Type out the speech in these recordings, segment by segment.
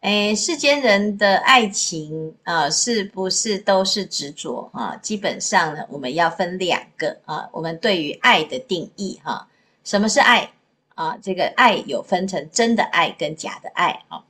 哎，世间人的爱情啊、是不是都是执着啊？基本上呢，我们要分两个啊。我们对于爱的定义哈、什么是爱啊？这个爱有分成真的爱跟假的爱啊。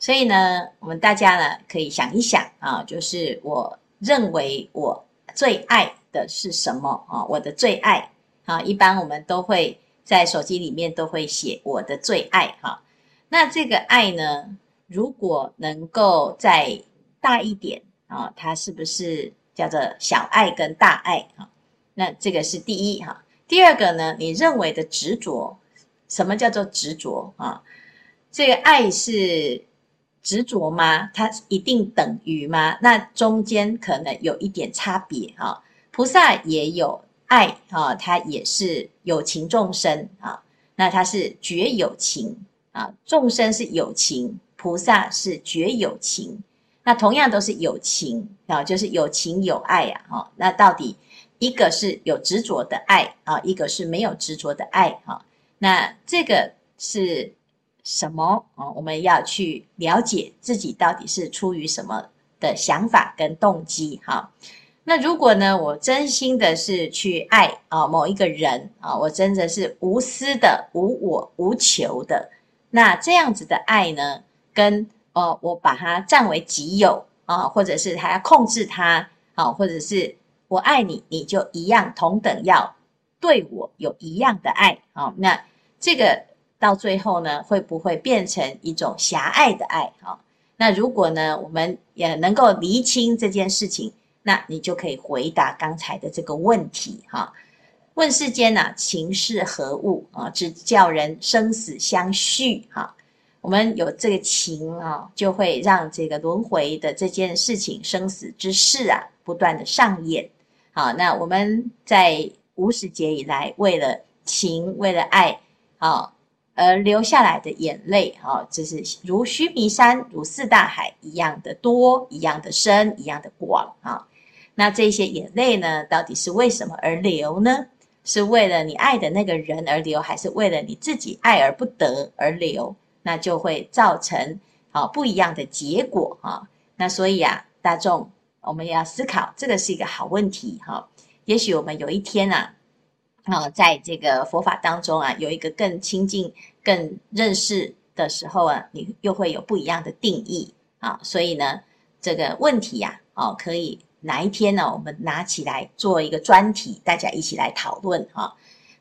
所以呢，我们大家呢可以想一想啊，就是我认为我最爱的是什么啊？我的最爱啊，一般我们都会在手机里面都会写我的最爱哈、那这个爱呢？如果能够再大一点啊，它是不是叫做小爱跟大爱啊？那这个是第一哈。第二个呢，你认为的执着，什么叫做执着啊？这个爱是执着吗？它一定等于吗？那中间可能有一点差别哈。菩萨也有爱啊，他也是有情众生啊，那他是觉有情啊，众生是有情。菩萨是觉有情，那同样都是有情啊，就是有情有爱啊，哈。那到底一个是有执着的爱啊，一个是没有执着的爱哈。那这个是什么啊？我们要去了解自己到底是出于什么的想法跟动机哈。那如果呢，我真心的是去爱啊某一个人啊，我真的是无私的、无我、无求的，那这样子的爱呢？跟呃，我把它占为己有啊，或者是还要控制它，啊，或者是我爱你，你就一样同等要对我有一样的爱啊。那这个到最后呢，会不会变成一种狭隘的爱啊？那如果呢，我们也能够厘清这件事情，那你就可以回答刚才的这个问题哈。问世间呐，情是何物啊？只叫人生死相续哈。我们有这个情啊，就会让这个轮回的这件事情、生死之事啊，不断的上演。好，那我们在无始劫以来，为了情、为了爱，啊，而流下来的眼泪，啊，这是如须弥山、如四大海一样的多、一样的深、一样的广啊。那这些眼泪呢，到底是为什么而流呢？是为了你爱的那个人而流，还是为了你自己爱而不得而流？那就会造成好不一样的结果哈。那所以啊，大众我们要思考，这个是一个好问题哈。也许我们有一天啊，啊，在这个佛法当中啊，有一个更亲近、更认识的时候啊，你又会有不一样的定义啊。所以呢，这个问题呀，哦，可以哪一天呢，我们拿起来做一个专题，大家一起来讨论哈。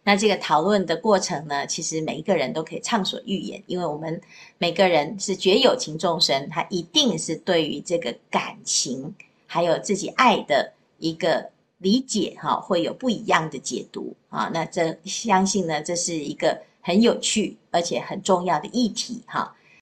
那这个讨论的过程呢，其实每一个人都可以畅所欲言，因为我们每个人是觉有情众生，他一定是对于这个感情还有自己爱的一个理解哈，会有不一样的解读啊。那这相信呢，这是一个很有趣而且很重要的议题哈。